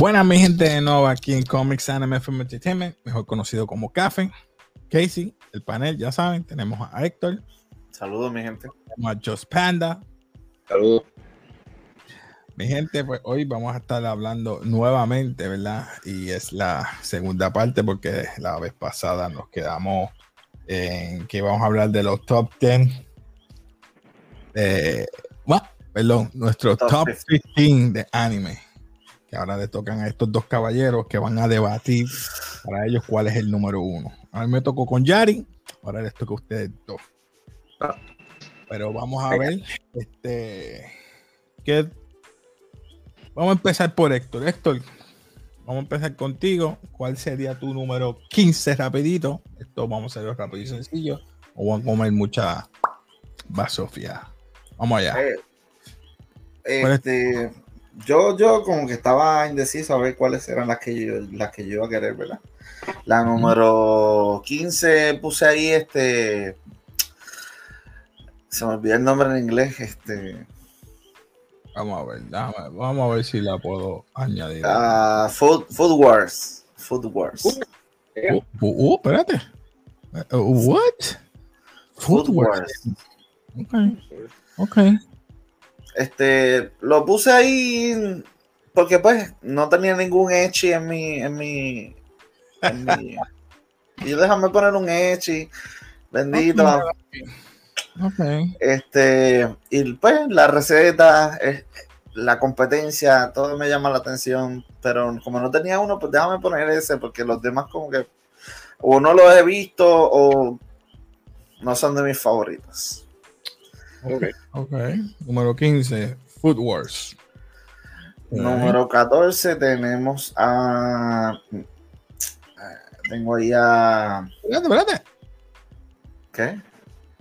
Buenas, mi gente de nuevo aquí en Comics Anime FM Entertainment, mejor conocido como Café. Casey, el panel, ya saben, tenemos a Héctor. Saludos, mi gente. Tenemos a Just Panda. Saludos. Mi gente, pues hoy vamos a estar hablando nuevamente, ¿verdad? Y es la segunda parte porque la vez pasada nos quedamos en que vamos a hablar de los top 10. Eh, bueno, perdón, nuestro top, Top 15 de anime. Que ahora le tocan a estos dos caballeros que van a debatir para ellos cuál es el número uno. A mí me tocó con Yari, ahora les toca a ustedes dos. Pero vamos a ver, este, ¿qué Vamos a empezar por Héctor. Héctor, vamos a empezar contigo. ¿Cuál sería tu número 15 rapidito? Esto vamos a hacerlo rápido y sencillo. O van a comer mucha basofia. Vamos allá. Eh, este, yo, yo como que estaba indeciso a ver cuáles eran las que yo, las que yo iba a querer, ¿verdad? La número 15 puse ahí este. Se me olvidó el nombre en inglés. Este. Vamos a ver, déjame- vamos a ver si la puedo añadir. ah, Food, Food Wars. Food Wars. Uh, uh, uh, espérate. Uh, what? Food Footwear. Wars. Ok. Ok. Este, lo puse ahí porque pues no tenía ningún Echi en mi, en mi, en mi- y déjame poner un Echi, bendito. Este, y pues la receta, la competencia, todo me llama la atención, pero como no tenía uno, pues déjame poner ese, porque los demás como que o no los he visto o no son de mis favoritos. Ok. Ok. Número 15. Food Wars. Número 14 tenemos a... Tengo ahí a... Espérate, espérate. ¿Qué?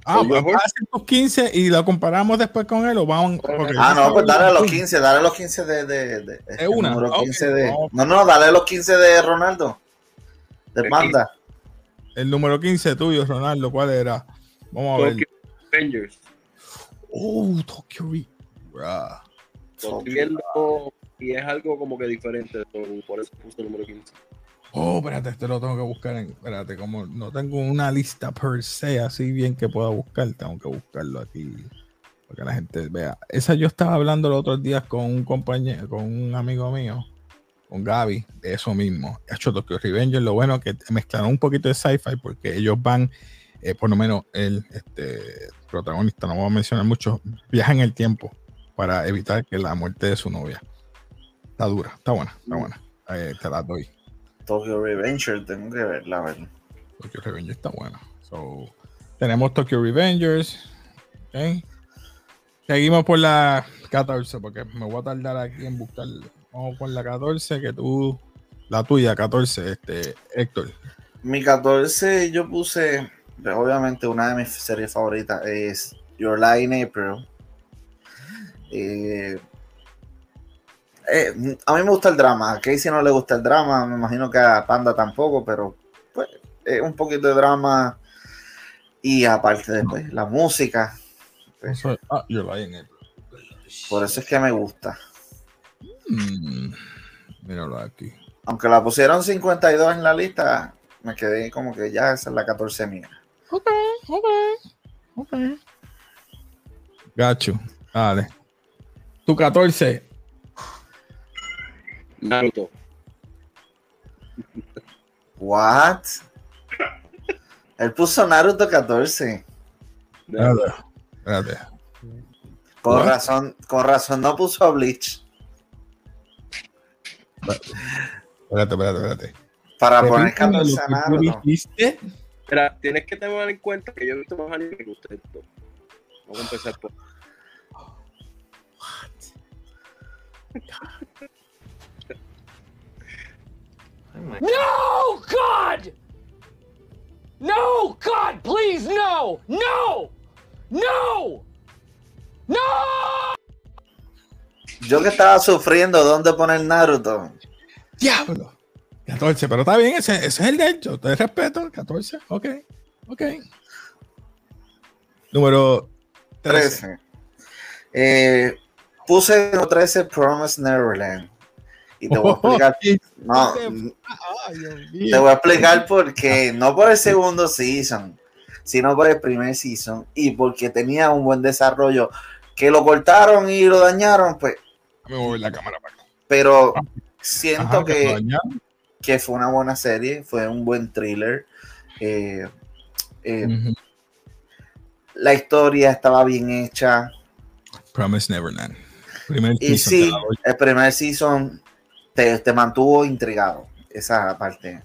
Ah, ¿El pues vas a hacer tus 15 y lo comparamos después con él o vamos. porque- Ah, no, pues dale a los 15, dale a los 15 de... de, de- este, una? número Ok, 15 de, vamos. no, no, dale a los 15 de Ronaldo. De Panda. El número 15 tuyo, Ronaldo, ¿cuál era? Vamos a ver. Avengers. Oh, Tokyo Re- Bruh. Viendo y es algo como que diferente. Por eso puse el número 15. Oh, espérate, este lo tengo que buscar en. Espérate, como no tengo una lista per se así bien que pueda buscar, tengo que buscarlo aquí para que la gente vea. Esa yo estaba hablando los otros días con un compañero, con un amigo mío, con Gaby, de eso mismo. De hecho, Tokyo Revengers, lo bueno es que mezclaron un poquito de sci-fi porque ellos van, eh, por lo menos el este, protagonista, no voy a mencionar mucho, viaja en el tiempo para evitar que la muerte de su novia. Está dura, está buena, está buena. Eh, te la doy. Tokyo Revenger, tengo que verla, a ver. Tokyo Revengers está buena. So, tenemos Tokyo Revengers. ok. Seguimos por la 14, porque me voy a tardar aquí en buscar. Vamos por la 14, que tú, la tuya, 14, este, Héctor. Mi 14 yo puse, obviamente una de mis series favoritas es Your Lie in April. Eh, eh, a mí me gusta el drama, a Casey no le gusta el drama, me imagino que a Panda tampoco, pero pues eh, un poquito de drama y aparte después la música, ah, yo la en el. por eso es que me gusta. Mm, míralo aquí. Aunque la pusieron 52 en la lista, me quedé como que ya esa es la 14 mía. Ok, ok, ok. Gacho, dale. Tu 14. Naruto. What? Él puso Naruto 14. Espérate, espérate. Con What? razón, con razón no puso a Bleach. Espérate, espérate, espérate. Para poner 14 a Naruto. Mira, tienes que tener en cuenta que yo he visto más anime que ustedes dos. Vamos a empezar por. No, God! No, God, please, no! No! No! No! Yo que estaba sufriendo dónde poner Naruto. Diablo. 14, pero está bien, ese, ese es el de hecho. Te respeto. 14, ok. Ok. Número 13. 13. Eh, puse número 13 Promise Neverland. Y te voy a explicar. No, Ay, Dios te voy a explicar por qué. No por el segundo season, sino por el primer season. Y porque tenía un buen desarrollo. Que lo cortaron y lo dañaron, pues. Me voy a la cámara para acá. Pero Ajá, siento lo que, dañaron. Que fue una buena serie, fue un buen thriller. eh, eh, Ujú. la historia estaba bien hecha. Promise Neverland. Primer Y season sí, el primer season te, te mantuvo intrigado. Esa parte.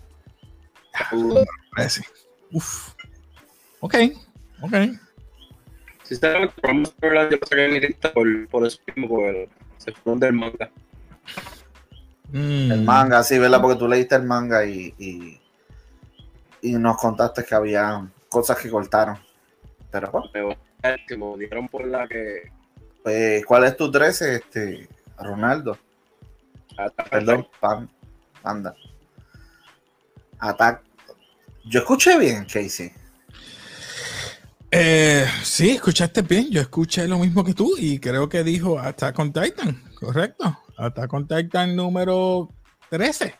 Parece. Uf. Ok, ok. Sinceramente, Promise Neverland yo lo saqué en mi lista por, por eso mismo, por se fueron del manga. Mm. El manga, sí, ¿verdad? Porque tú leíste el manga y, y, y nos contaste que había cosas que cortaron. Pero, bueno, que me dieron por la que. pues, ¿cuál es tu 13, este, Ronaldo? Perdón, pan, anda. Atac. Yo escuché bien, Casey. Eh, sí, escuchaste bien. Yo escuché lo mismo que tú y creo que dijo Attack on Titan, correcto. Attack on Titan número 13.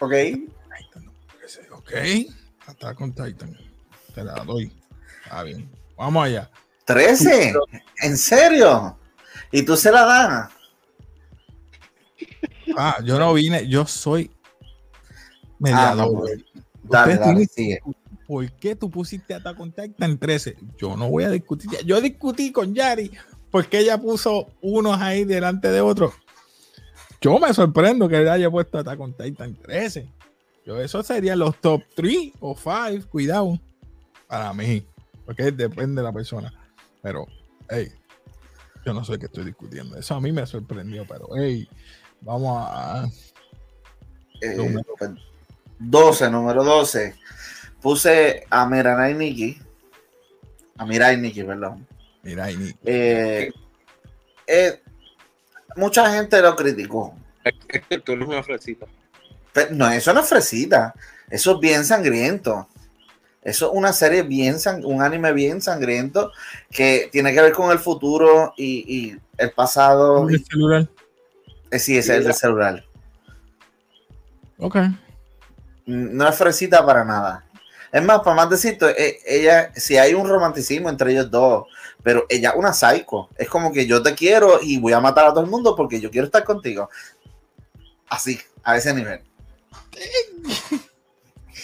Ok. Titan número 13, Ok. Attack on Titan. Te la doy. Está bien. Vamos allá. 13. ¿En serio? ¿Y tú se la das? Ah, yo no vine, yo soy Ah, mediador. no, pues, Dale, dale, sigue. ¿Por qué tú pusiste Attack on Titan 13? Yo no voy a discutir. Yo discutí con Yari porque ella puso unos ahí delante de otros. Yo me sorprendo que ella haya puesto Attack on Titan 13. Yo, eso serían los top 3 o 5, cuidado, para mí. Porque depende de la persona. Pero, hey, yo no sé qué estoy discutiendo. Eso a mí me sorprendió, pero, hey, vamos a... Eh, Número. pues, 12, número 12. Puse a Mirai Nikki. A Mirai Nikki, perdón. Mira, y Eh, eh, mucha gente lo criticó. Es es que tú eres una fresita. Pero no, eso no es fresita. Eso es bien sangriento. Eso es una serie bien, sang- un anime bien sangriento que tiene que ver con el futuro y, y el pasado. el celular. Eh, sí, ese es el del celular. Ok. No es fresita para nada. Es más, para más decirte, eh, ella, si hay un romanticismo entre ellos dos, pero ella es una psycho. Es como que yo te quiero y voy a matar a todo el mundo porque yo quiero estar contigo. Así, a ese nivel.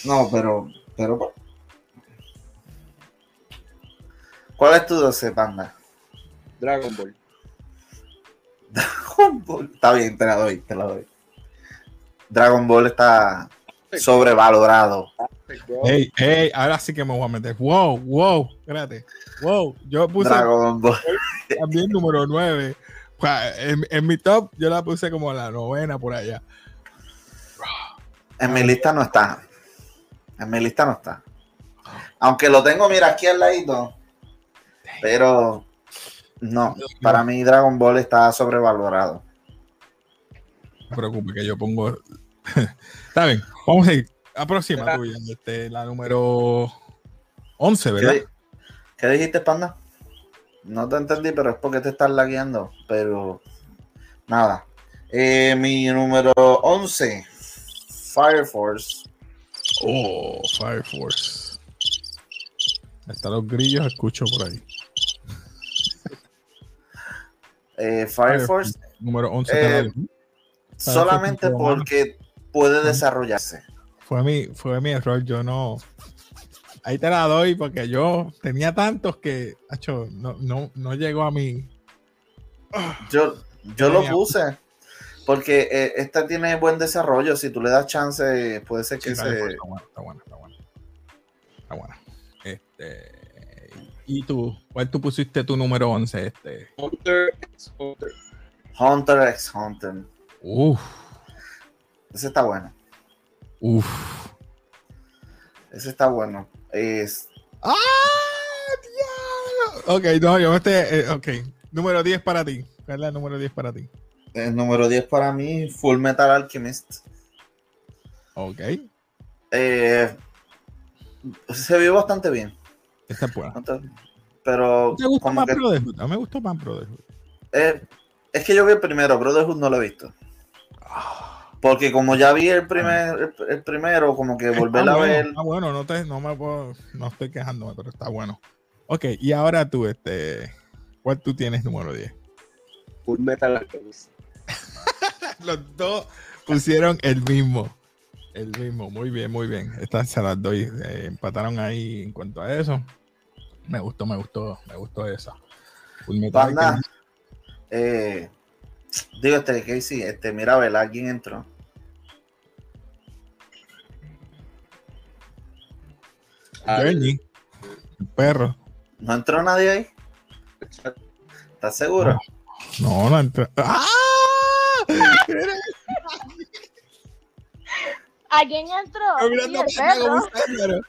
No, pero, pero. bueno. ¿Cuál es tu 12, panda? Dragon Ball. Dragon Ball. Está bien, te la doy, te la doy. Dragon Ball está sobrevalorado. Hey, hey, ahora sí que me voy a meter. Wow, wow, espérate. Wow, yo puse Dragon Ball. también número 9. En, en mi top, yo la puse como la novena por allá. En mi lista no está. En mi lista no está. Aunque lo tengo, mira, aquí al ladito. Pero no, para mí Dragon Ball está sobrevalorado. No te preocupes que yo pongo. Está bien, vamos a ir. La próxima tuya, este, la número 11, ¿verdad? ¿Qué, qué dijiste, Panda? No te entendí, pero es porque te estás lagueando. Pero nada. Eh, mi número 11, Fire Force. Oh, Fire Force. Hasta los grillos escucho por ahí. Eh, Fire Fire Force Número 11. Eh, la solamente porque puede desarrollarse. fue mi, fue mi error. Yo no. Ahí te la doy porque yo tenía tantos que, acho, no, no, no llegó a mí. Yo, yo lo puse porque eh, esta tiene buen desarrollo. Si tú le das chance, puede ser que Sí, se. Está buena, está buena, está buena. Está buena. Este, ¿Y tú? ¿Cuál tú pusiste tu número 11? Este? Hunter x Hunter. Hunter x Hunter. Uf, Ese está bueno. uf. Ese está bueno. Es, ¡Ah! diablo! Ok, no, yo estoy. eh, ok, número 10 para ti. ¿Cuál es la número 10 para ti? el número 10 para mí, Full Metal Alchemist. Ok, Eh, se vio bastante bien. esta es buena. Pero ¿Te como más que, Brotherhood? A mí me gustó más Brotherhood. eh, es que yo vi el primero, Brotherhood no lo he visto. Ah, Porque como ya vi el primer, el, el primero, como que volver a bueno, ver. Está bueno, no, te, no me puedo, no estoy quejándome, pero está bueno. Ok, y ahora tú, este, ¿cuál tú tienes número 10? Full Metal Alchemist. Los dos pusieron el mismo. El mismo, muy bien, muy bien. Estas se las doy. eh, empataron ahí en cuanto a eso. Me gustó, me gustó, me gustó esa. Full Metal Banda, Alchemist. eh, digo, este, Casey, este, mira, a ver, alguien entró. Journey, el perro. ¿No entró nadie ahí? ¿Estás seguro? No, no entró. ¡Ah! ¿A quién entró? Sí, perro.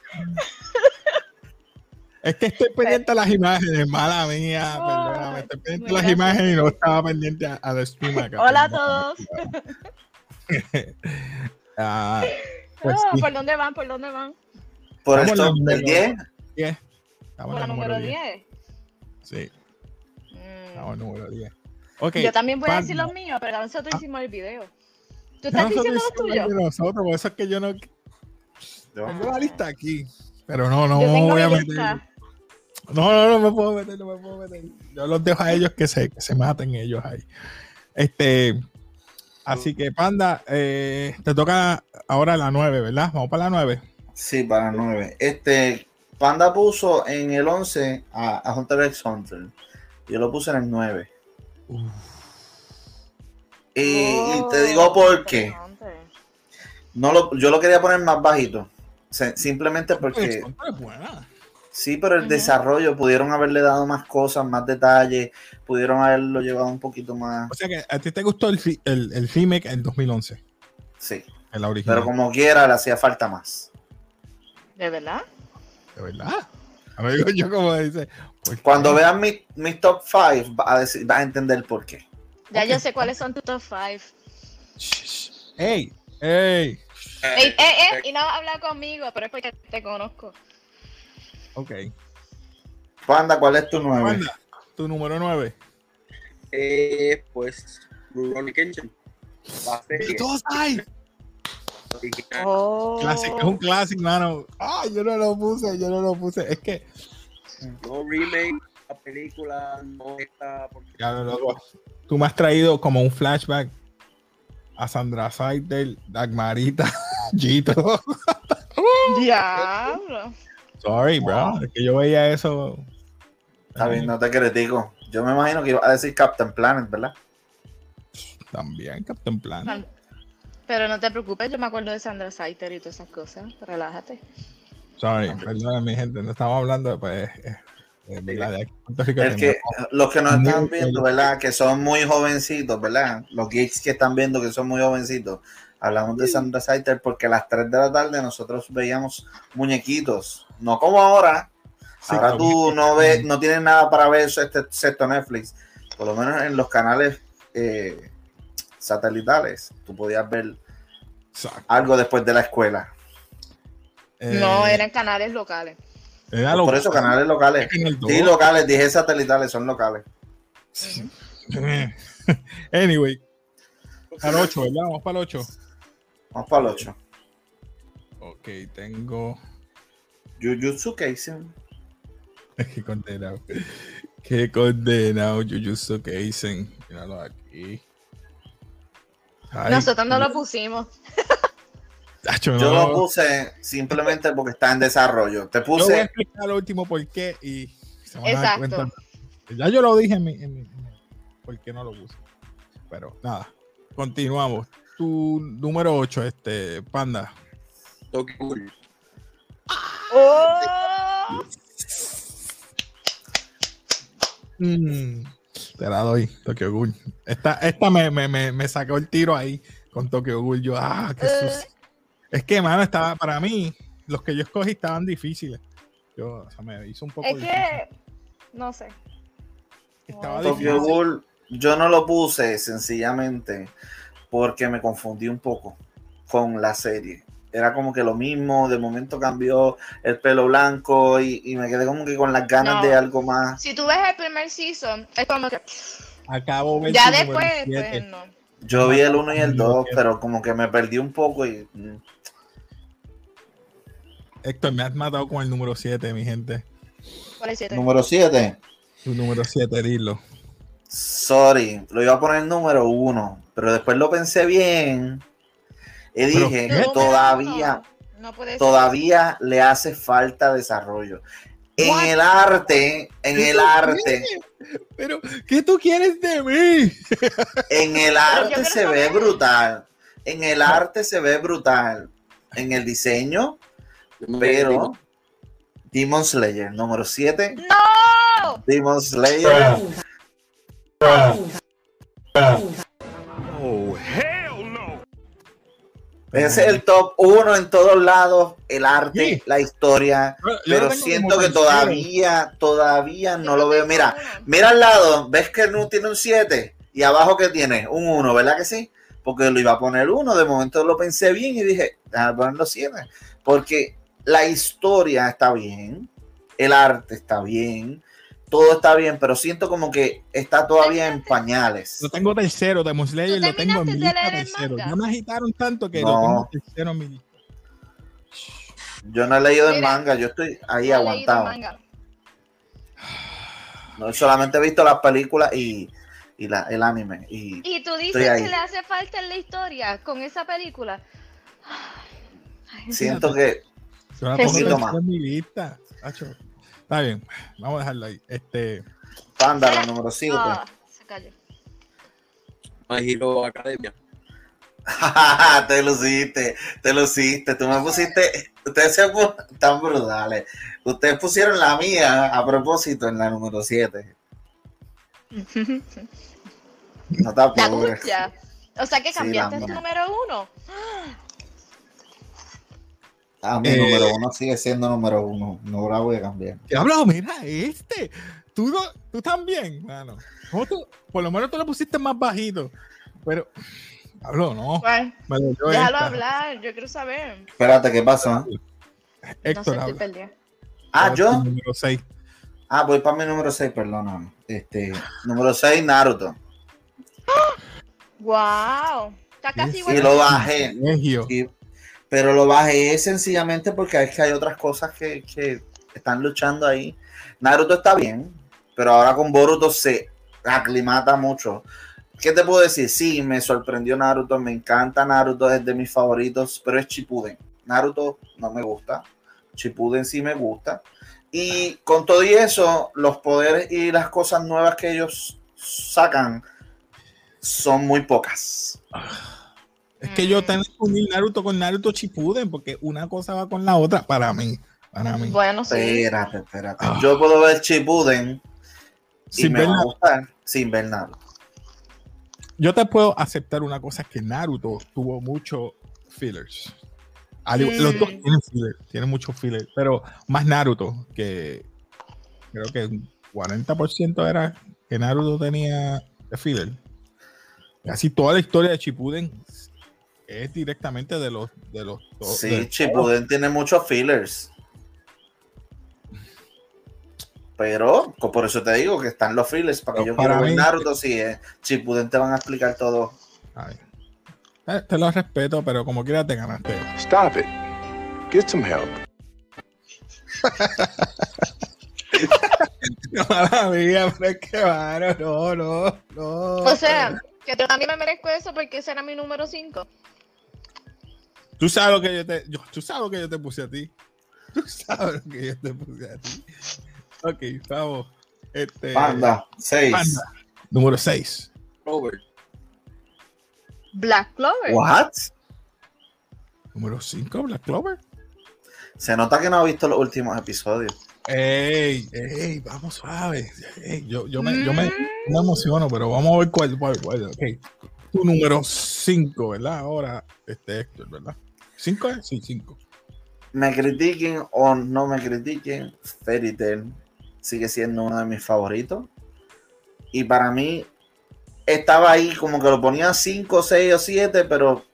Es que estoy pendiente a las imágenes, mala mía, perdóname. Estoy pendiente a las imágenes y no estaba pendiente a, a la stream acá. Hola a todos. Ah, pues Ah, sí, ¿Por dónde van? ¿Por dónde van? Por el número 10. 10. Estamos Por en la el número número 10. 10. Sí, Mm. estamos en el número 10. Ok. Yo también voy a decir los míos, pero nosotros Ah. hicimos el video. ¿Tú estás nosotros diciendo los tuyos? nosotros, por eso es que yo no Yo- tengo la lista aquí. Pero no, no me voy a meter. lista. No, no, no me puedo meter, no me puedo meter. Yo los dejo a ellos que se, que se maten ellos ahí. Este, así que Panda, eh, te toca ahora la 9, ¿verdad? Vamos para la 9. Sí, para 9. Este, Panda puso en el 11 a, a Hunter x Hunter. Yo lo puse en el 9. Y, y te digo por qué. No lo, yo lo quería poner más bajito. Se- simplemente porque sí, pero el desarrollo pudieron haberle dado más cosas, más detalles, pudieron haberlo llevado un poquito más. O sea que a ti te gustó el, el, el remake en 2011, Sí, en la original. pero como quiera le hacía falta más. ¿De verdad? De verdad. Digo yo como dice. pues, Cuando vean mi, mi top 5, va a, decir, va a entender por qué. Ya Ok. yo sé cuáles son tus top 5. ¡Ey! ¡Ey! Ey, eh, eh, y no habla conmigo, pero es porque te conozco. Ok. Panda, ¿cuál es tu 9? Panda, tu número 9. Eh, pues, Rurouni Kenshin. La serie ¡Todos hay! Oh. Clásico, es un clásico, mano. Ah, yo no lo puse, yo no lo puse. Es que. No remake, la película no está porque Ya, loco. Tú me has traído como un flashback a Sandra Seidel, Dagmarita, Gito. Diablo. Sorry, bro. Es que yo veía eso. Está bien, no te critico. Yo me imagino que iba a decir Captain Planet, ¿verdad? También, Captain Plan. Pero no te preocupes, yo me acuerdo de Sandra Saiter y todas esas cosas. Relájate. Sorry, perdón, mi gente. No estamos hablando, pues. eh, eh. De Rico, El que, los que nos están viendo, ¿verdad? Que son muy jovencitos, ¿verdad? Los geeks que están viendo que son muy jovencitos. Hablamos de Sandra Saiter porque a las 3 de la tarde nosotros veíamos muñequitos. No como ahora. Ahora tú no ves, no tienes nada para ver eso, este excepto Netflix. Por lo menos en los canales eh, satelitales, tú podías ver Exacto. algo después de la escuela. Eh, No, eran canales locales. era Por local. eso canales locales. Sí, locales, dije satelitales, son locales. Anyway, para el 8, ¿verdad? Vamos para el 8. Vamos para el 8. Ok, tengo. Jujutsu Kaisen. Qué condenado. Qué condenado, Jujutsu Kaisen. Míralo aquí. Ay, Nosotros no lo pusimos. Yo no. lo puse simplemente porque está en desarrollo. Te Yo voy a puse, explicar lo último por qué y se van a dar Exacto. cuenta. Ya yo lo dije en mi, en mi- en mi- por qué no lo puse. Pero nada, continuamos. Tu número 8, este, Panda. Tokyo Ghoul. ¡Oh! Mm, te la doy, Tokyo Ghoul. Esta, esta me, me, me, me sacó el tiro ahí con Tokyo Ghoul. Yo, ah, qué Eh. sucio. Es que, mano, estaba, para mí, los que yo escogí estaban difíciles. Yo, o sea, me hizo un poco Es difícil. que, no sé. Estaba Tokyo difícil. Ghoul, yo no lo puse sencillamente porque me confundí un poco con la serie. Era como que lo mismo, de momento cambió el pelo blanco y, y me quedé como que con las ganas No. de algo más. Si tú ves el primer season, es como que Acabo ya después, pues no. Yo vi el 1 y el Número 2, siete. pero como que me perdí un poco y mm, Héctor, me has matado con el número 7, mi gente. ¿Cuál es siete? número 7. Tu número 7, dilo. Sorry, lo iba a poner número 1, pero después lo pensé bien y Pero, dije, ¿qué? todavía, No todavía le hace falta desarrollo. En What? el arte, en el arte, Pero, ¿qué tú quieres de mí? en el arte se ve saber. brutal. En el arte se ve brutal. En el diseño, pero Demon Slayer, número 7. ¡No! Demon Slayer. Ese es el top 1 en todos lados, el arte, Sí. la historia, Yo pero siento que todavía, todavía no lo veo. Mira, uno. mira al lado, ves que no tiene un 7 y abajo que tiene un 1, ¿verdad que sí? Porque lo iba a poner 1, de momento lo pensé bien y dije, déjame ponerlo 7, porque la historia está bien, el arte está bien, todo está bien, pero siento como que está todavía en pañales. Lo tengo tercero, Demon Slayer, ¿Tú lo tengo en mi lista tercero. Ya me agitaron tanto que No. lo tengo tercero en mi lista. Yo no he leído el manga, yo estoy ahí No aguantado. No, solamente he visto las películas y, y la, el anime. Y Y tú dices que le hace falta en la historia con esa película. Ay, siento que Yo la pongo en mi lista. Está bien, vamos a dejarlo ahí. Este, Panda, la número 7. ah, se cayó. My Hero Academia. te luciste, te luciste. Tú me pusiste. Ustedes se tan brutales. Ustedes pusieron la mía a propósito en la número 7. No apures. cucha. O sea que Sí, cambiaste tu mía. número uno. A mi Eh. número 1 sigue siendo número 1. No la voy a cambiar. Diablo, mira este. Tú, no- tú también, mano. ¿Cómo tú? Por lo menos tú lo pusiste más bajito. Pero, Diablo, no. ¿Cuál? Dolió Déjalo esta. hablar, yo quiero saber. Espérate, ¿qué pasó? no sé, Héctor, estoy habla. perdida. Ah, yo. Número 6. Ah, voy para mi número 6, perdóname. Este, número 6, Naruto. Wow. Está casi Sí, igual. Y lo bajé. Y- pero lo bajé sencillamente porque es que hay otras cosas que, que están luchando ahí. Naruto está bien, pero ahora con Boruto se aclimata mucho. ¿Qué te puedo decir? Sí, me sorprendió Naruto, me encanta Naruto, es de mis favoritos, pero es Shippuden. Naruto no me gusta, Shippuden sí me gusta. Y con todo y eso, los poderes y las cosas nuevas que ellos sacan son muy pocas. Es que yo tengo que unir Naruto con Naruto Shippuden porque una cosa va con la otra para mí. Para mí. Bueno, sí. Espérate, espérate. Ah. Yo puedo ver Shippuden y Sin me ver va a nada. gustar sin ver nada. Yo te puedo aceptar una cosa es que Naruto tuvo mucho fillers. Los dos tienen fillers, tienen mucho fillers, pero más Naruto, que creo que un 40% era que Naruto tenía de filler. Casi toda la historia de Shippuden es directamente de los de los dos- Sí, de- Shippuden tiene muchos fillers. Pero por eso te digo que están los fillers. Para que yo para quiero ver mí- Naruto, sí, eh, Shippuden te van a explicar todo. Ay. Eh, Te lo respeto, pero como quiera te ganaste. Stop it. Get some help. Mala mía, pero es que no, no, no. O sea, que yo también me merezco eso porque ese era mi número 5. Tú sabes lo que yo te, yo- tú sabes lo que yo te puse a ti. Tú sabes lo que yo te puse a ti. Ok, vamos. Este, Panda, 6. Panda, número 6. Robert. Black Clover. What? Número 5, Black Clover. Se nota que no ha visto los últimos episodios. Ey, ey, vamos suave. Ey, yo, yo, me, yo me, me emociono, pero vamos a ver cuál, cuál, cuál. Ok. Tu número 5, ¿verdad? Ahora, este Héctor, ¿verdad? ¿5 es? Sí, 5. Me critiquen o no me critiquen, Fairy Tail sigue siendo uno de mis favoritos. Y para mí estaba ahí como que lo ponía 5, 6 o 7, pero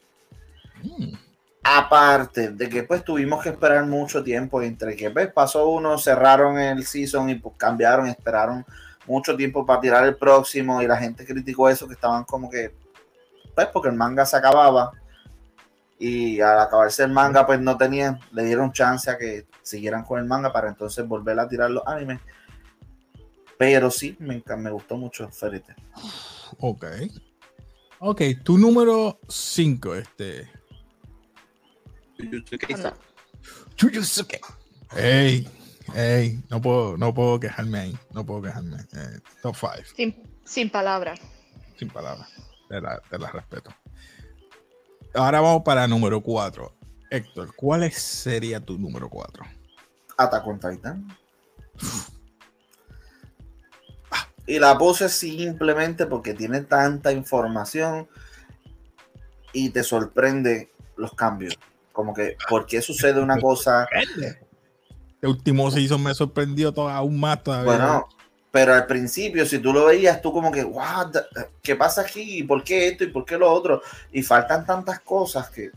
aparte de que pues tuvimos que esperar mucho tiempo entre que pues, pasó uno, cerraron el season y pues cambiaron, esperaron mucho tiempo para tirar el próximo y la gente criticó eso que estaban como que pues porque el manga se acababa y al acabarse el manga pues no tenían, le dieron chance a que siguieran con el manga para entonces volver a tirar los animes. Pero sí, me, me gustó mucho Fairy Tail. Ok. Ok, tu número 5, este. Jujutsuke. Ey, ey, no puedo, no puedo quejarme ahí. No puedo quejarme. Eh, top 5, Sin, sin palabras. sin palabras. Te la, te la respeto. Ahora vamos para número 4. Héctor, ¿cuál sería tu número 4? Attack on Titan. Y la puse simplemente porque tiene tanta información y te sorprende los cambios. Como que, ¿por qué sucede una cosa? El último season me sorprendió todo, aún más todavía. Bueno, pero al principio, si tú lo veías, tú como que, "What the- ¿qué pasa aquí? ¿Y ¿Por qué esto? ¿Y por qué lo otro? Y faltan tantas cosas que,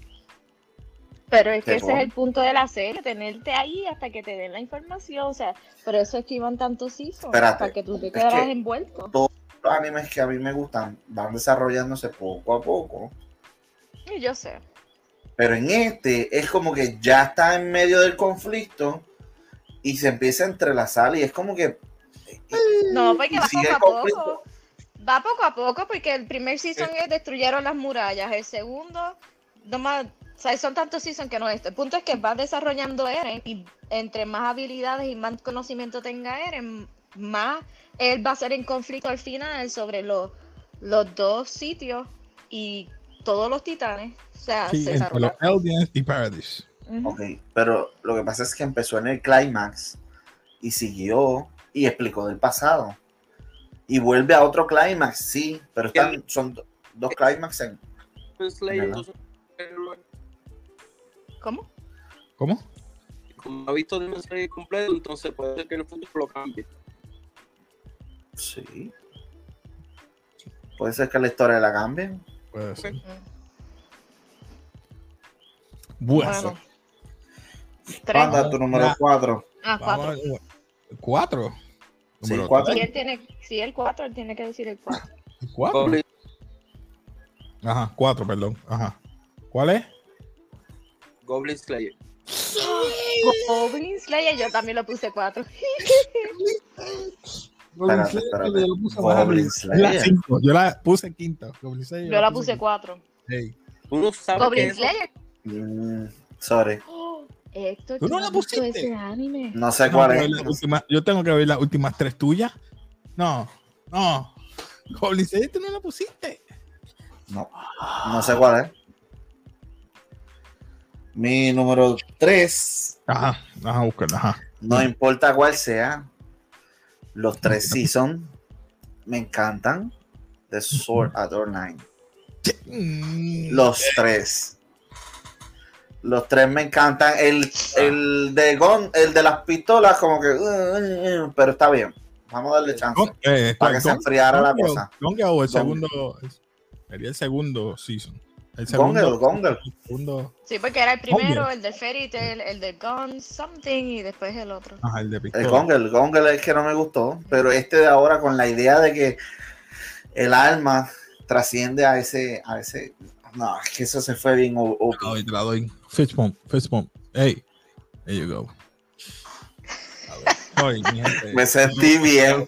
Pero es que ese es el punto de la serie, tenerte ahí hasta que te den la información. O sea, por eso es que iban tantos. Espérate, Para que tú te es quedaras que- envuelto. los animes que a mí me gustan van desarrollándose poco a poco. Y yo sé. Pero en este es como que ya está en medio del conflicto y se empieza a entrelazar y es como que... No, porque y va poco a conflicto. poco. Va poco a poco, porque el primer season es destruyeron las murallas. El segundo, no más, o sea, son tantos seasons que no es. esto. El punto es que va desarrollando Eren y entre más habilidades y más conocimiento tenga Eren, más él va a ser en conflicto al final sobre los, los dos sitios y todos los titanes. O sea, Sí, se entre los. Eldians y Paradise. Ujú. Ok, pero lo que pasa es que empezó en el clímax y siguió y explicó del pasado. Y vuelve a otro clímax, sí, pero están, son do- dos clímax en... ¿Cómo? ¿Cómo? como ha visto Demon Slayer completo, entonces puede ser que en el futuro lo cambie. Sí. Puede ser que la historia la cambien. Puede ser. Bueno, Bueno. Tres. Panda, tu número Ya. 4. Ah, vamos cuatro. ¿Cuatro? Sí, cuatro. Si él tiene, si el cuatro, él tiene que decir el cuatro. ¿Cuatro? Goblin, Ajá, cuatro, perdón. Ajá. ¿Cuál es? Goblin Slayer. Goblin Slayer, yo también lo puse cuatro. Espérate, Slayer, espérate. yo lo puse Goblin. Slayer. La cinco, Yo la puse quinta. Goblin Slayer, Yo la puse cuatro. Ey. Uno sabe Goblin Slayer. Mm, sorry. Héctor, ¿Tú no ¿tú la pusiste? ese anime? No sé cuál es. últimas- yo tengo que ver las últimas tres tuyas. No, no. Goblin Slayer, tú no la pusiste. No, no sé cuál es. Mi número 3, Ajá, ajá, búscala, ajá. no importa cuál sea, los tres seasons me encantan. The Sword Art Online. Los tres. Los tres me encantan. El, el de Gon, el de las pistolas, como que. uh, uh, uh, pero está bien. Vamos a darle chance. Gon- eh, Para que se Gon- enfriara la cosa. Gongel o el segundo. Sería el segundo season. El segundo. El segundo Sí, porque era el primero, Gongel. el de Fairy Tail, el de Gun Something y después el otro. ajá, el de pistola. El Gongel, Gongel es que no me gustó. Pero este de ahora, con la idea de que el alma trasciende a ese. A ese no, es que eso se fue bien. o- o- Te la doy, te la doy. Fist bump, fist bump. Hey, there you go. Me sentí bien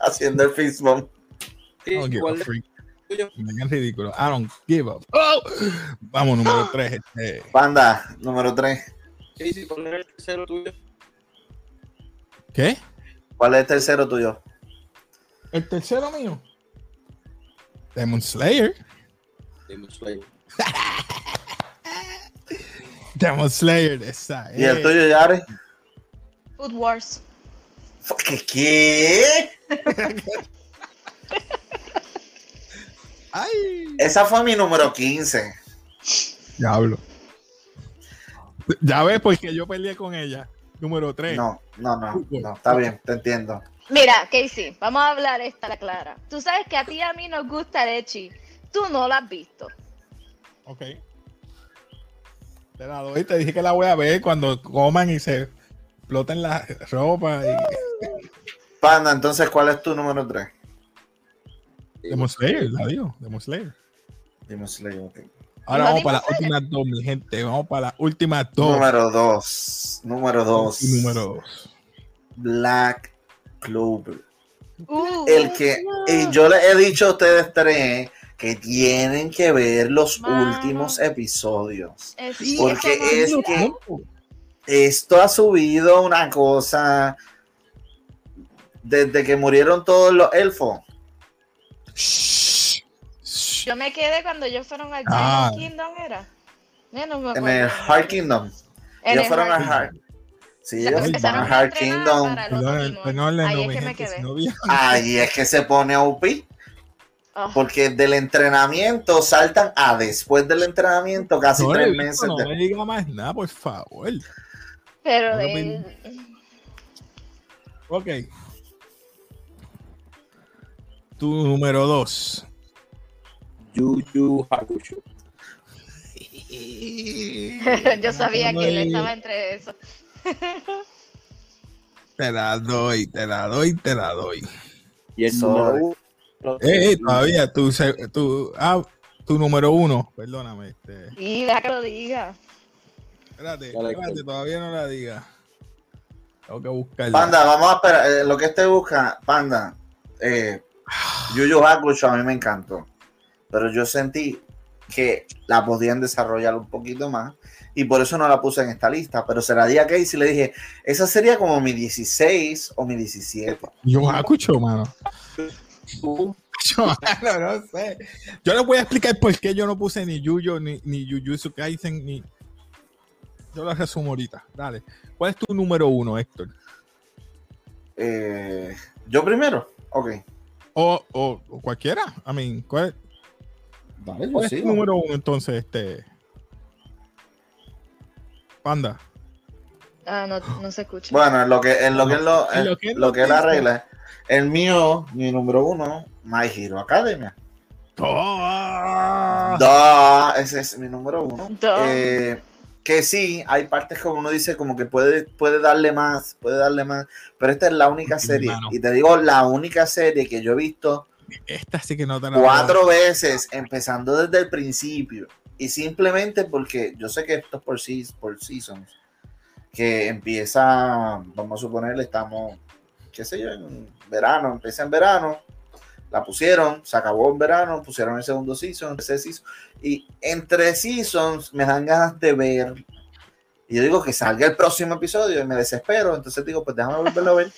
haciendo el fist bump. I don't give a ¿cuál es ridículo. I don't give up. Oh. Vamos, número 3. Este. Panda, número 3. Casey, ¿cuál era el tercero tuyo? ¿Qué? ¿Cuál es el tercero tuyo? El tercero mío. Demon Slayer. Demon Slayer. Demon Slayer, esa. ¿Y el eh. tuyo, Yare? Food Wars. ¿Qué? ¿Qué? Ay. Esa fue mi número 15. Diablo. Ya ves, porque yo peleé con ella. Número 3. No, no, no, no, está bien, te entiendo. Mira, Casey, vamos a hablar esta la clara. Tú sabes que a ti y a mí nos gusta el Echi. Tú no lo has visto. Ok. Te la doy, te dije que la voy a ver cuando coman y se exploten la ropa. Y... Panda, entonces, ¿cuál es tu número 3? Demon Slayer, la digo. Demon Slayer. Demon Slayer, ok. Ahora ¿No vamos para las últimas dos, mi gente. Vamos para las últimas dos. Número 2. Número 2. Y número dos. Black Clover. Uh, El que. Y yo les he dicho a ustedes tres que tienen que ver los Mano. últimos episodios. es- porque es que- Esto ha subido una cosa. Desde que murieron todos los elfos. Yo me quedé cuando ellos fueron al Ah. Kingdom, ¿era? Ya no me En el Heart Kingdom. En Ellos el fueron a Heart Heart. Sí, ellos empezaron van a a Heart entrenar Kingdom. es que me quedé. Ahí es que se pone OP. Oh, Porque del entrenamiento saltan a después del entrenamiento casi No tres meses. no de- me diga más nada, por favor. pero no de, Ok. Tu número dos. Yu Yu Hakusho. yo sabía que él estaba entre eso. Te la doy, te la doy, te la doy. Y el Sorry. número uno. Eh, eh, todavía, tu, se- tu, ah, tu número uno, perdóname. Este, Y deja que lo diga. espérate, Dale, espérate, todavía no la diga. Tengo que buscarla. Panda, vamos a esperar. eh, lo que este busca, Panda. Eh, Yu Yu Hakusho a mí me encantó. Pero yo sentí que la podían desarrollar un poquito más. Y por eso no la puse en esta lista. Pero se la di a Casey y le dije: Esa sería como mi 16 o mi 17. Yo me escucho, mano. Yo, mano, no sé. Yo les voy a explicar por qué yo no puse ni Yuyo, ni, ni Jujutsu Kaisen, ni. Yo lo resumo ahorita. Dale. ¿Cuál es tu número uno, Héctor? Eh, yo primero. Ok. O, o, o cualquiera. I mean, ¿cuál, Vale, cuál es tu número uno entonces, este? Panda. Ah, no, no se escucha. Bueno, en lo que, en lo que, es lo, En en lo que es lo que es la regla. El mío, mi número uno, My Hero Academia. ¡Oh! Da, ese es mi número uno. Eh, que sí, hay partes como uno dice como que puede, puede darle más, puede darle más, pero esta es la única Sí, serie, y te digo la única serie que yo he visto Esta sí que no te cuatro veces, empezando desde el principio, y simplemente porque yo sé que esto es por, por seasons, que empieza, vamos a suponer, estamos, qué sé yo, en verano, empieza en verano, la pusieron, se acabó en verano, pusieron el segundo season, el tercer season, y entre seasons me dan ganas de ver, y yo digo que salga el próximo episodio y me desespero, entonces digo, pues déjame volverlo a ver.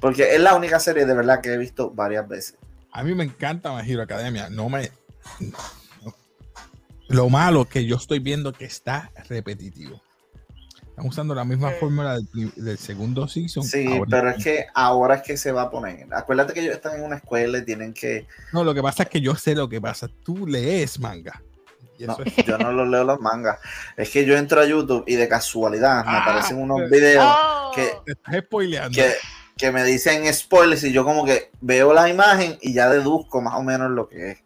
Porque es la única serie de verdad que he visto varias veces. A mí me encanta My Academia. No me. Lo malo que yo estoy viendo que está repetitivo. Están usando la misma fórmula del, segundo season. Sí, ahora. pero es que ahora es que se va a poner. Acuérdate que ellos están en una escuela y tienen que. No, lo que pasa es que yo sé lo que pasa. Tú lees manga. Y No, es- yo no los leo los mangas. Es que yo entro a YouTube y de casualidad me Ah, aparecen unos videos Oh, que- te estás spoileando. que, que me dicen spoilers y yo como que veo la imagen y ya deduzco más o menos lo que es.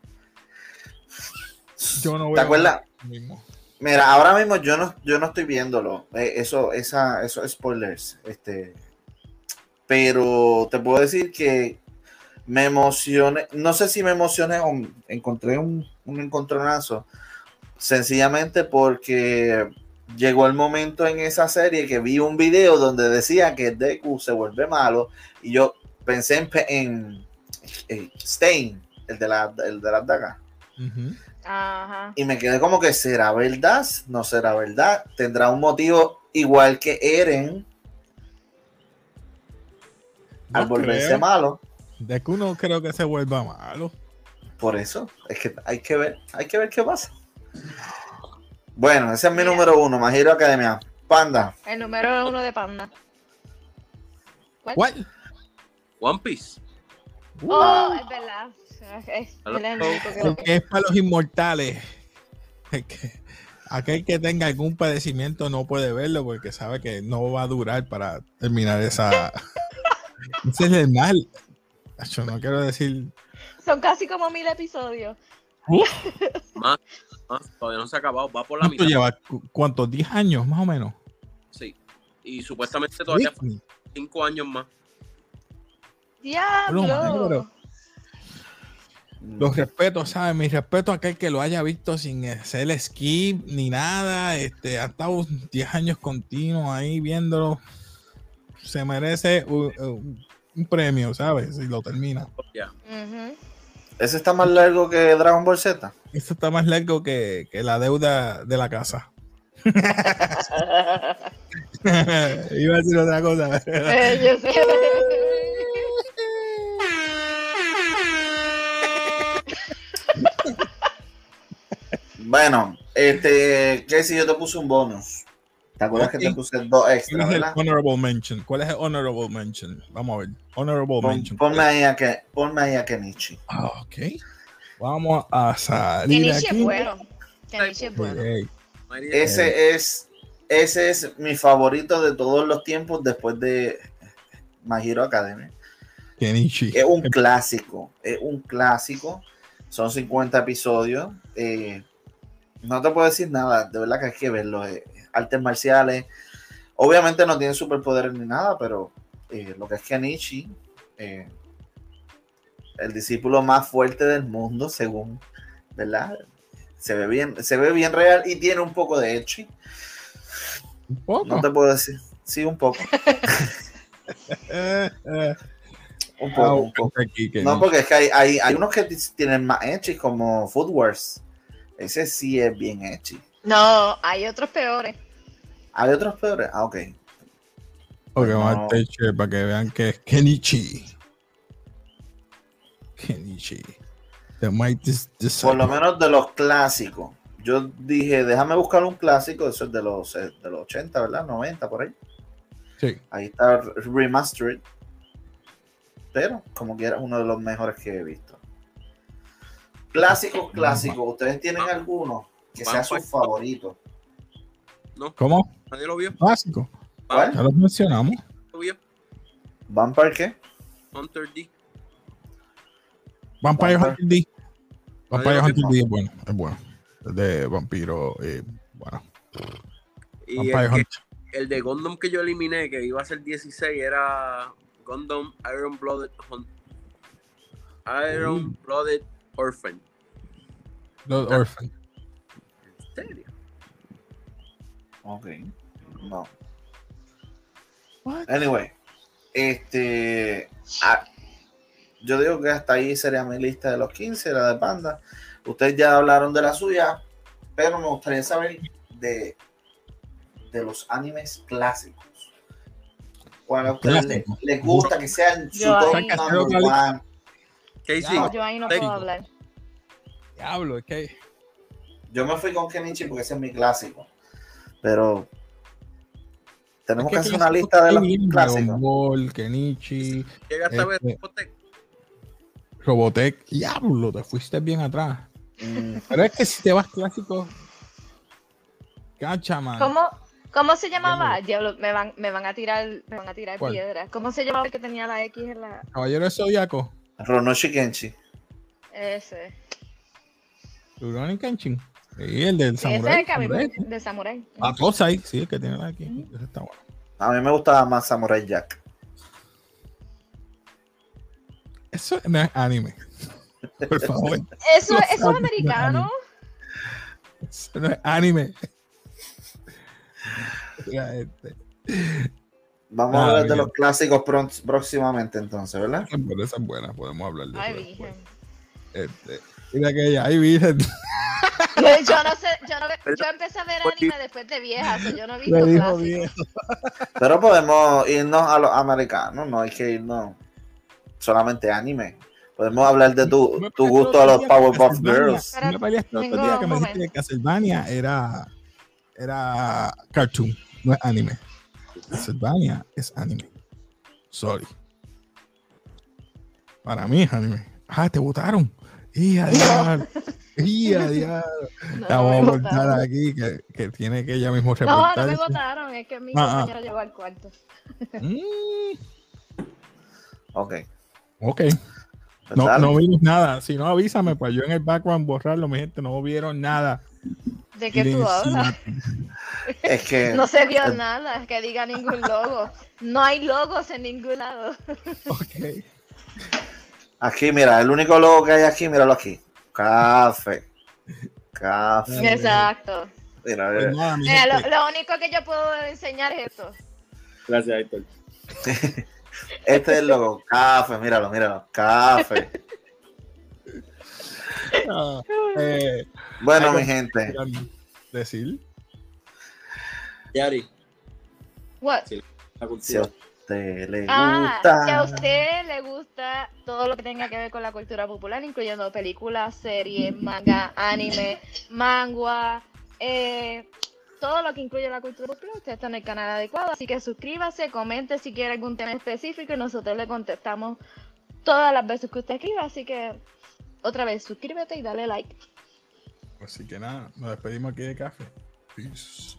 Yo no ¿Te veo acuerdas? lo mismo. Mira, ahora mismo yo no, yo no estoy viéndolo. eh, eso, esa, esos spoilers. Este, pero te puedo decir que me emocioné. No sé si me emocioné o encontré un, un encontronazo. Sencillamente porque llegó el momento en esa serie que vi un video donde decía que Deku se vuelve malo. Y yo pensé en, en, en Stain, el de la, el de las dagas. Ajá. Y me quedé como que será verdad, no será verdad. Tendrá un motivo igual que Eren al No volverse creo. malo. De que uno creo que se vuelva malo. Por eso es que hay que ver, hay que ver qué pasa. Bueno, ese es mi número uno, My Hero Academia. Panda. El número uno de Panda. ¿Cuál? One Piece. Oh, es verdad. Es que lo- Porque es para los inmortales. Es que aquel que tenga algún padecimiento no puede verlo porque sabe que no va a durar para terminar esa. Ese es el mal. Yo no quiero decir. Son casi como mil episodios. Más, más, todavía no se ha acabado. Va por la ¿Cuánto mitad. lleva? ¿Cu- ¿Cuántos? ¿10 años más o menos? Sí. Y supuestamente todavía Whitney. cinco años más. ¡Diablo! Los respetos, ¿sabes? Mi respeto a aquel que lo haya visto sin hacer skip ni nada. Este, ha estado 10 años continuos ahí viéndolo. Se merece un, un- un premio, ¿sabes? Si lo termina. Ya. Ujú. Ese está más largo que Dragon Ball Z. Esto está más largo que, que la deuda de la casa. Iba a decir otra cosa. Eh, yo sé. Bueno, este, ¿qué si yo te puse un bonus? ¿Te acuerdas que te puse dos ¿Cuál extra, es el honorable mention? ¿Cuál es el honorable mention? Vamos a ver. Honorable Pon- mention. ponme, ahí a que, ponme ahí a Kenichi. Ah, ok. Vamos a salir Kenichi es bueno. Kenichi es bueno. Ok. María, Ese es, ese es mi favorito de todos los tiempos después de My Hero Academy. Kenichi. Es un clásico, es un clásico. Son 50 episodios. eh, no te puedo decir nada, de verdad que hay que verlo. eh, artes marciales. Obviamente no tiene superpoderes ni nada, pero eh, lo que es Kenichi, eh, el discípulo más fuerte del mundo, según, ¿verdad? Se ve bien, se ve bien real y tiene un poco de echi. Un poco. No te puedo decir. Sí, un poco. Un poco, un poco. No, porque es que hay, hay, hay unos que tienen más echi, como Food Wars. Ese sí es bien echi. No, hay otros peores. Hay otros peores. Ah, ok. Ok, No. vamos techo para que vean que es Kenichi. Kenichi. The mightiest Por lo menos de los clásicos. Yo dije, déjame buscar un clásico. Eso es de los, eh, de los 80, ¿verdad? 90 por ahí. Sí. Ahí está Remastered. Pero, como quiera, uno de los mejores que he visto. Clásicos, clásicos. ¿Ustedes tienen alguno que sea su favorito? ¿Cómo? nadie lo vio. Básico. ¿Cuál? Ya lo mencionamos. ¿Lo vio? ¿Vampire qué? Hunter D. Vampire Vampire. Hunter D. Vampire Hunter. D es bueno. Es bueno. Es de vampiro. eh, bueno. Y Vampire el, que- el de Gundam que yo eliminé, que iba a ser 16, era Gundam Iron Blooded Hunt. Iron Blooded Orphan. Los Orphan. ¿En serio? Ok. No. Anyway, este. ah, yo digo que hasta ahí sería mi lista de los 15, la de Panda. Ustedes ya hablaron de la suya, pero me gustaría saber de, de los animes clásicos. ¿Cuál a ustedes les, Clásico. les gusta que sean su Yo top ahí- number one? Casey, Ya. Yo ahí no puedo hablar. Diablo, es que. Yo me fui con Kenichi porque ese es mi clásico. Pero tenemos es que hacer una lista de los clásicos. Dragon Ball, Kenichi, llegaste a ver este- Robotech. Robotech. Diablo, te fuiste bien atrás. Mm, Pero es que si te vas clásico. Cacha, man. ¿Cómo, cómo se llamaba? Diablo, me van, me van a tirar, me van a tirar ¿Cuál? piedras. ¿Cómo se llamaba el que tenía la X en la Caballero de Zodiaco. Ronoshi Kenshi. ese? Rurouni Kenshin. Sí, el del Sí, ese es Samurai. el que Samurai. de Samurai. Ah, Tosai, sí, el que tiene la aquí. Ese está bueno. A mí me gustaba más Samurai Jack. Eso no es anime. Por favor. Eso, No eso es americano. Eso no es anime. Este. Vamos Ah, a hablar de bien. los clásicos próximamente entonces, ¿verdad? Esa es buena, esa es buena, podemos hablar de Ay, eso. Este, mira que ella, ay, virgen. Yo no sé, yo, no, yo empecé a ver anime después de vieja, so yo no he visto clásicos. Pero podemos irnos a los americanos, no hay que irnos solamente a anime. Podemos hablar de tu, tu gusto a los Powerpuff Girls. Me peleaste el otro tengo día que me dijiste que. Castlevania era, era cartoon, no es anime. Castlevania es anime. Sorry. Para mí es anime. Ah, te votaron. Y a diablo. Y a diablo. No, La no vamos a votaron. aquí que, que tiene que ella mismo No, no me reportarse. votaron, es que mi Ah, ah. compañero llegó al cuarto. Mm, Ok. ok. pues No, no vimos nada. Si no, avísame, pues yo en el background borrarlo, mi gente. No vieron nada. ¿De qué tú hablas? Es que No se vio nada que diga ningún logo. No hay logos en ningún lado. Ok. Aquí, mira, el único logo que hay aquí, míralo aquí. Café. Café. Exacto. Mira, Pues mira. nada, mi Mira, lo, único que yo puedo enseñar es esto. Gracias, Héctor. Este es el logo. Café, míralo, míralo. Café. ah, eh, Bueno, mi gente. decir. Yari, What? la Si a cultura. Usted le Ah, si a gusta. usted le gusta todo lo que tenga que ver con la cultura popular, incluyendo películas, series, manga, anime, mangua, eh, todo lo que incluye la cultura popular, usted está en el canal adecuado. Así que suscríbase, comente si quiere algún tema específico y nosotros le contestamos todas las veces que usted escriba. Así que, otra vez, suscríbete y dale like. Así que nada, nos despedimos aquí de café. Peace.